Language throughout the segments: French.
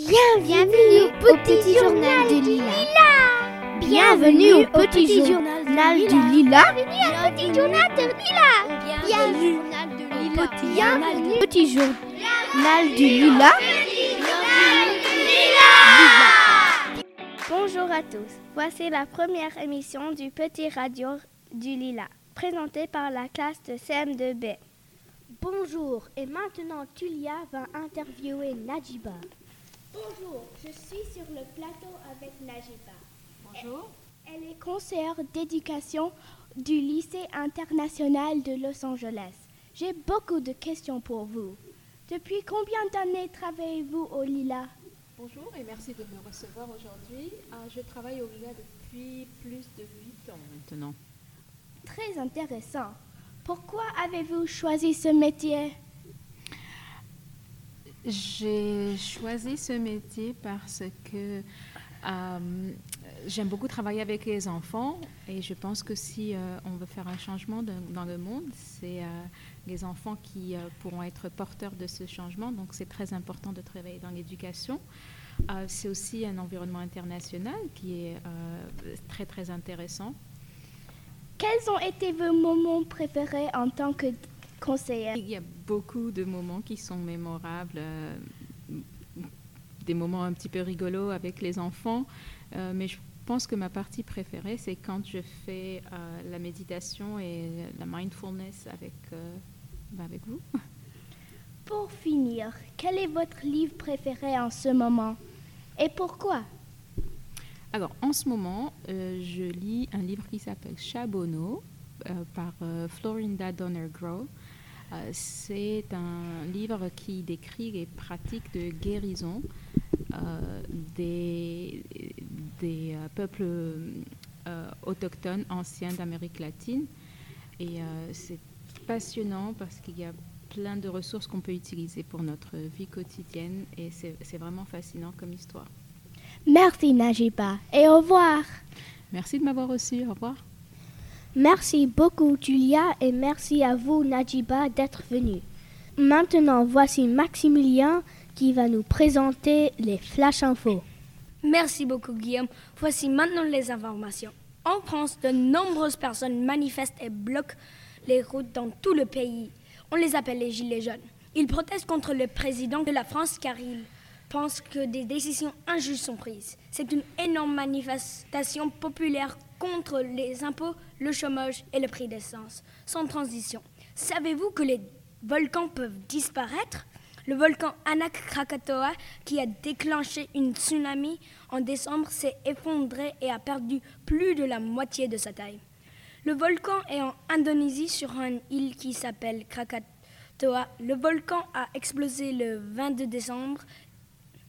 Bienvenue au petit journal du Lila. Bienvenue au petit journal du Lila. Bienvenue au petit journal du Lila. Bienvenue au petit journal du Lila. Bonjour à tous. Voici la première émission du Petit Radio du Lila, présentée par la classe de CM2B. Bonjour, et maintenant Tulia va interviewer Najiba. Bonjour, je suis sur le plateau avec Najiba. Bonjour. Elle est conseillère d'éducation du lycée international de Los Angeles. J'ai beaucoup de questions pour vous. Depuis combien d'années travaillez-vous au Lila? Bonjour et merci de me recevoir aujourd'hui. Ah, je travaille au Lila depuis plus de 8 ans maintenant. Très intéressant. Pourquoi avez-vous choisi ce métier? J'ai choisi ce métier parce que euh, j'aime beaucoup travailler avec les enfants et je pense que si euh, on veut faire un changement de- dans le monde, c'est euh, les enfants qui pourront être porteurs de ce changement. Donc c'est très important de travailler dans l'éducation. C'est aussi un environnement international qui est très très intéressant. Quels ont été vos moments préférés en tant que conseillère? Il y a beaucoup de moments qui sont mémorables, euh, des moments un petit peu rigolos avec les enfants, euh, mais je pense que ma partie préférée, c'est quand je fais euh, la méditation et la mindfulness avec, bah, avec vous. Pour finir, quel est votre livre préféré en ce moment Et pourquoi? Alors, en ce moment, euh, je lis un livre qui s'appelle Chabono euh, par euh, Florinda Donner Grow. Euh, c'est un livre qui décrit les pratiques de guérison euh, des, des euh, peuples euh, autochtones anciens d'Amérique latine. Et euh, c'est passionnant parce qu'il y a plein de ressources qu'on peut utiliser pour notre vie quotidienne et c'est c'est vraiment fascinant comme histoire. Merci Najiba et au revoir. Merci de m'avoir reçu. Au revoir. Merci beaucoup Julia et merci à vous Najiba d'être venu. Maintenant, voici Maximilien qui va nous présenter les flash infos. Merci beaucoup Guillaume. Voici maintenant les informations. En France, de nombreuses personnes manifestent et bloquent les routes dans tout le pays. On les appelle les Gilets jaunes. Ils protestent contre le président de la France car ils pensent que des décisions injustes sont prises. C'est une énorme manifestation populaire contre les impôts, le chômage et le prix d'essence. Sans transition. Savez-vous que les volcans peuvent disparaître? Le volcan Anak Krakatoa, qui a déclenché une tsunami en décembre, s'est effondré et a perdu plus de la moitié de sa taille. Le volcan est en Indonésie sur une île qui s'appelle Krakatoa. Le volcan a explosé le 22 décembre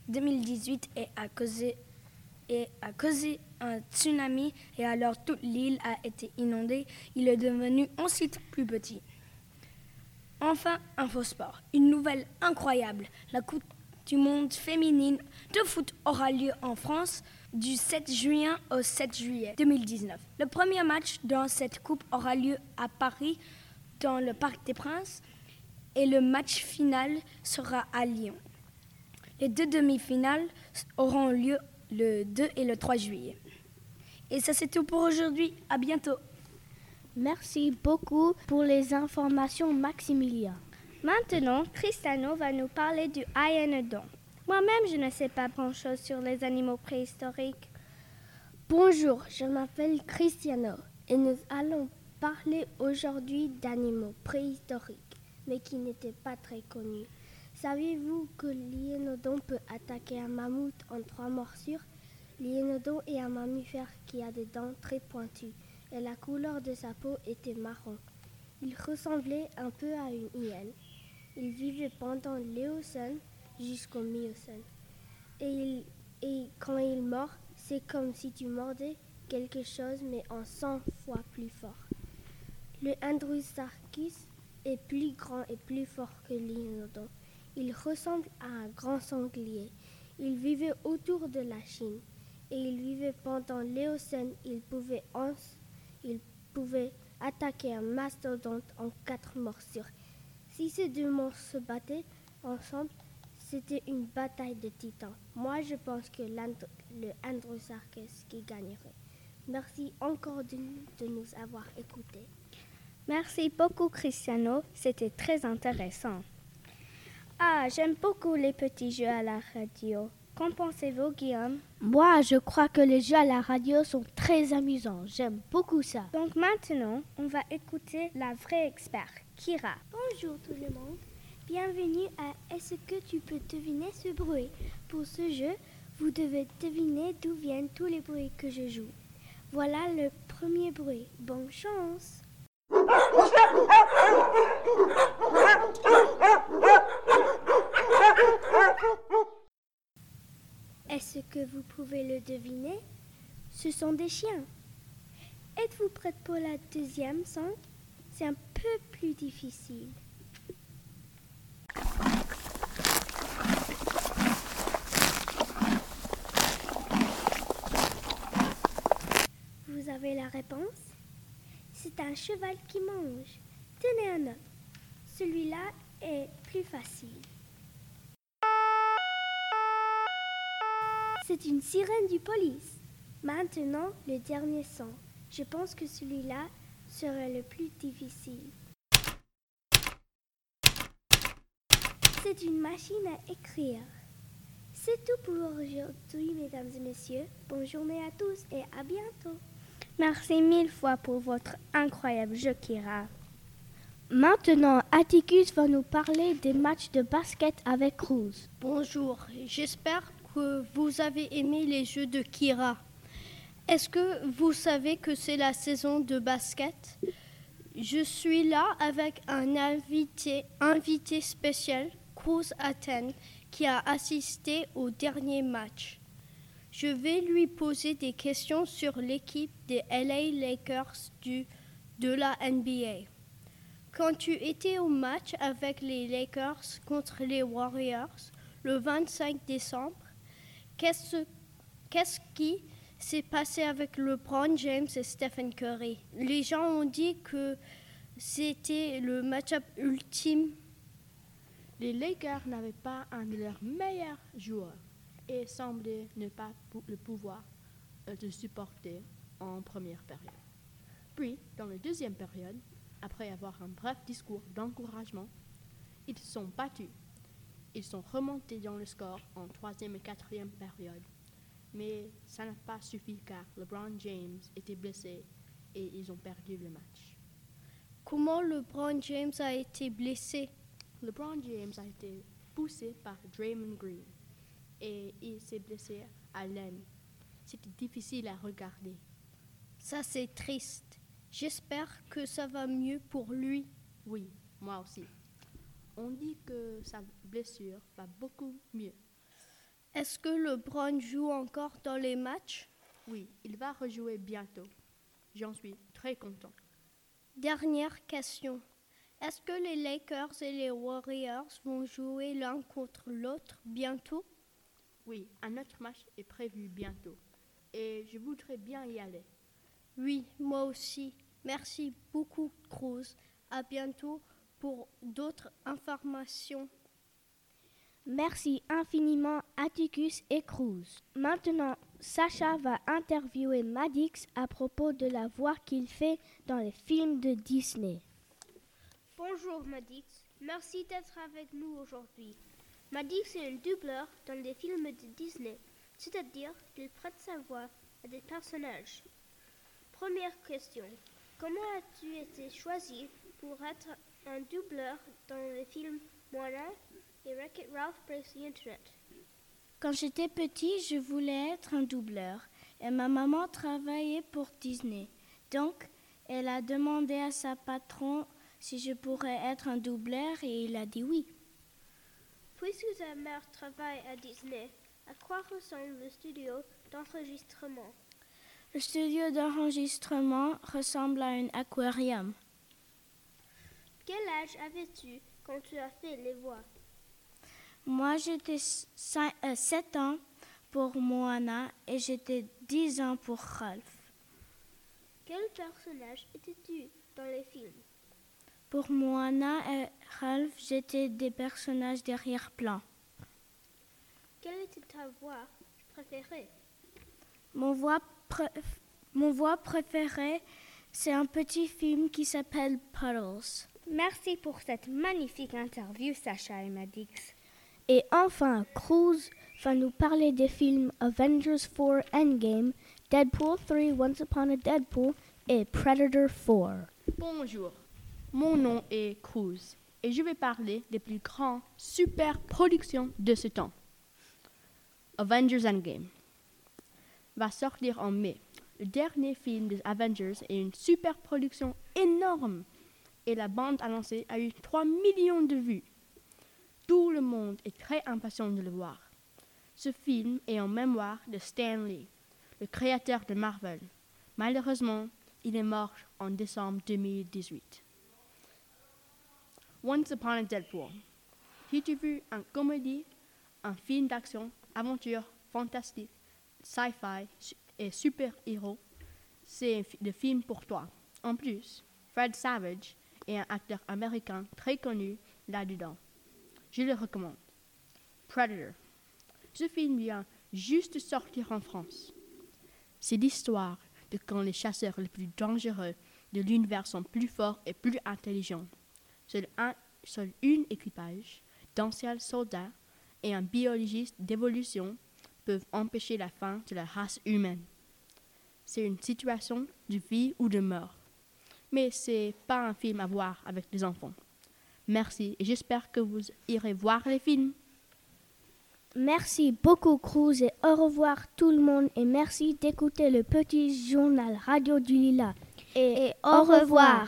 2018 et a causé, et a causé un tsunami et alors toute l'île a été inondée. Il est devenu ensuite plus petit. Enfin, un faux sport. Une nouvelle incroyable. La Coupe du monde féminine de foot aura lieu en France du 7 juin au 7 juillet 2019. Le premier match dans cette coupe aura lieu à Paris, dans le Parc des Princes, et le match final sera à Lyon. Les deux demi-finales auront lieu le 2 et le 3 juillet. Et ça c'est tout pour aujourd'hui. À bientôt. Merci beaucoup pour les informations Maximilien. Maintenant, Cristiano va nous parler du Ayenodon. Moi-même, je ne sais pas grand-chose sur les animaux préhistoriques. Bonjour, je m'appelle Cristiano et nous allons parler aujourd'hui d'animaux préhistoriques, mais qui n'étaient pas très connus. Saviez-vous que l'hyénodon peut attaquer un mammouth en trois morsures? L'hyénodon est un mammifère qui a des dents très pointues et la couleur de sa peau était marron. Il ressemblait un peu à une hyène. Il vivait pendant l'Éocène jusqu'au Miocène. Et, quand il mord, c'est comme si tu mordais quelque chose mais en 100 fois plus fort. Le Andrewsarchus est plus grand et plus fort que l'Hyénodon. Il ressemble à un grand sanglier. Il vivait autour de la Chine et il vivait pendant l'Éocène. Il pouvait, attaquer un mastodonte en quatre morsures. Si ces deux monstres se battaient ensemble, C'était une bataille de titans. Moi, je pense que le Androsarchus qui gagnerait. Merci encore de nous avoir écoutés. Merci beaucoup, Cristiano. C'était très intéressant. Ah, j'aime beaucoup les petits jeux à la radio. Qu'en pensez-vous, Guillaume? Moi, je crois que les jeux à la radio sont très amusants. J'aime beaucoup ça. Donc maintenant, on va écouter la vraie experte, Kira. Bonjour tout le monde. Bienvenue à Est-ce que tu peux deviner ce bruit? Pour ce jeu, vous devez deviner d'où viennent tous les bruits que je joue. Voilà le premier bruit. Bonne chance Est-ce que vous pouvez le deviner? Ce sont des chiens. Êtes-vous prête pour la deuxième son C'est un peu plus difficile. Vous avez la réponse? C'est un cheval qui mange. Tenez un autre. Celui-là est plus facile. C'est une sirène du police. Maintenant, le dernier son. Je pense que celui-là serait le plus difficile. C'est une machine à écrire. C'est tout pour aujourd'hui, mesdames et messieurs. Bonne journée à tous et à bientôt. Merci mille fois pour votre incroyable jeu, Kira. Maintenant, Atticus va nous parler des matchs de basket avec Cruz. Bonjour, j'espère que vous avez aimé les jeux de Kira. Est-ce que vous savez que c'est la saison de basket? Je suis là avec un invité, invité spécial, Cruz Athènes, qui a assisté au dernier match. Je vais lui poser des questions sur l'équipe des LA Lakers de la NBA. Quand tu étais au match avec les Lakers contre les Warriors le 25 décembre, Qu'est-ce, qui s'est passé avec LeBron James et Stephen Curry? Les gens ont dit que c'était le match-up ultime. Les Lakers n'avaient pas un de leurs meilleurs joueurs et semblaient ne pas le pouvoir euh, de supporter en première période. Puis, dans la deuxième période, après avoir un bref discours d'encouragement, ils sont battus ils sont remontés dans le score en troisième et quatrième période. Mais ça n'a pas suffi car LeBron James était blessé et ils ont perdu le match. Comment LeBron James a été blessé? LeBron James a été poussé par Draymond Green et il s'est blessé à l'aine. C'était difficile à regarder. Ça, c'est triste. J'espère que ça va mieux pour lui. Oui, moi aussi. On dit que sa blessure va beaucoup mieux. Est-ce que LeBron joue encore dans les matchs? Oui, il va rejouer bientôt. J'en suis très content. Dernière question. Est-ce que les Lakers et les Warriors vont jouer l'un contre l'autre bientôt? Oui, un autre match est prévu bientôt. Et je voudrais bien y aller. Oui, moi aussi. Merci beaucoup, Cruz. À bientôt pour d'autres informations. Merci infiniment Atticus et Cruz. Maintenant, Sacha va interviewer Madix à propos de la voix qu'il fait dans les films de Disney. Bonjour Madix, merci d'être avec nous aujourd'hui. Madix est un doubleur dans les films de Disney, c'est-à-dire qu'il prête sa voix à des personnages. Première question, comment as-tu été choisi pour être un doubleur dans les films Moana et Wreck-It Ralph Breaks the Internet. Quand j'étais petit, je voulais être un doubleur et ma maman travaillait pour Disney. Donc, elle a demandé à sa patron si je pourrais être un doubleur et il a dit oui. Puisque ta mère travaille à Disney, à quoi ressemble le studio d'enregistrement? Le studio d'enregistrement ressemble à un aquarium. Quel âge avais-tu quand tu as fait les voix? Moi, j'étais 7 euh, ans pour Moana et j'étais 10 ans pour Ralph. Quel personnage étais-tu dans les films? Pour Moana et Ralph, j'étais des personnages derrière-plan. Quelle était ta voix préférée? Mon voix, Mon voix préférée, c'est un petit film qui s'appelle Puddles. Merci pour cette magnifique interview, Sacha et Madix. Et enfin, Cruz va nous parler des films Avengers 4 Endgame, Deadpool 3 Once Upon a Deadpool et Predator 4. Bonjour, mon nom est Cruz et je vais parler des plus grandes super productions de ce temps. Avengers Endgame va sortir en mai. Le dernier film des Avengers est une super production énorme et la bande annoncée a eu 3 millions de vues. Tout le monde est très impatient de le voir. Ce film est en mémoire de Stan Lee, le créateur de Marvel. Malheureusement, il est mort en décembre 2018. Once Upon a Deadpool. Si tu veux une comédie, un film d'action, aventure, fantastique, sci-fi et super-héros, c'est le film pour toi. En plus, Fred Savage est un acteur américain très connu là-dedans. Je le recommande. Predator. Ce film vient juste de sortir en France. C'est l'histoire de quand les chasseurs les plus dangereux de l'univers sont plus forts et plus intelligents. Seul un seul une équipage d'anciens soldats et un biologiste d'évolution peuvent empêcher la fin de la race humaine. C'est une situation de vie ou de mort. Mais c'est pas un film à voir avec les enfants. Merci et j'espère que vous irez voir les films. Merci beaucoup Cruz et au revoir tout le monde et merci d'écouter le petit journal Radio du Lila. Et, au, revoir.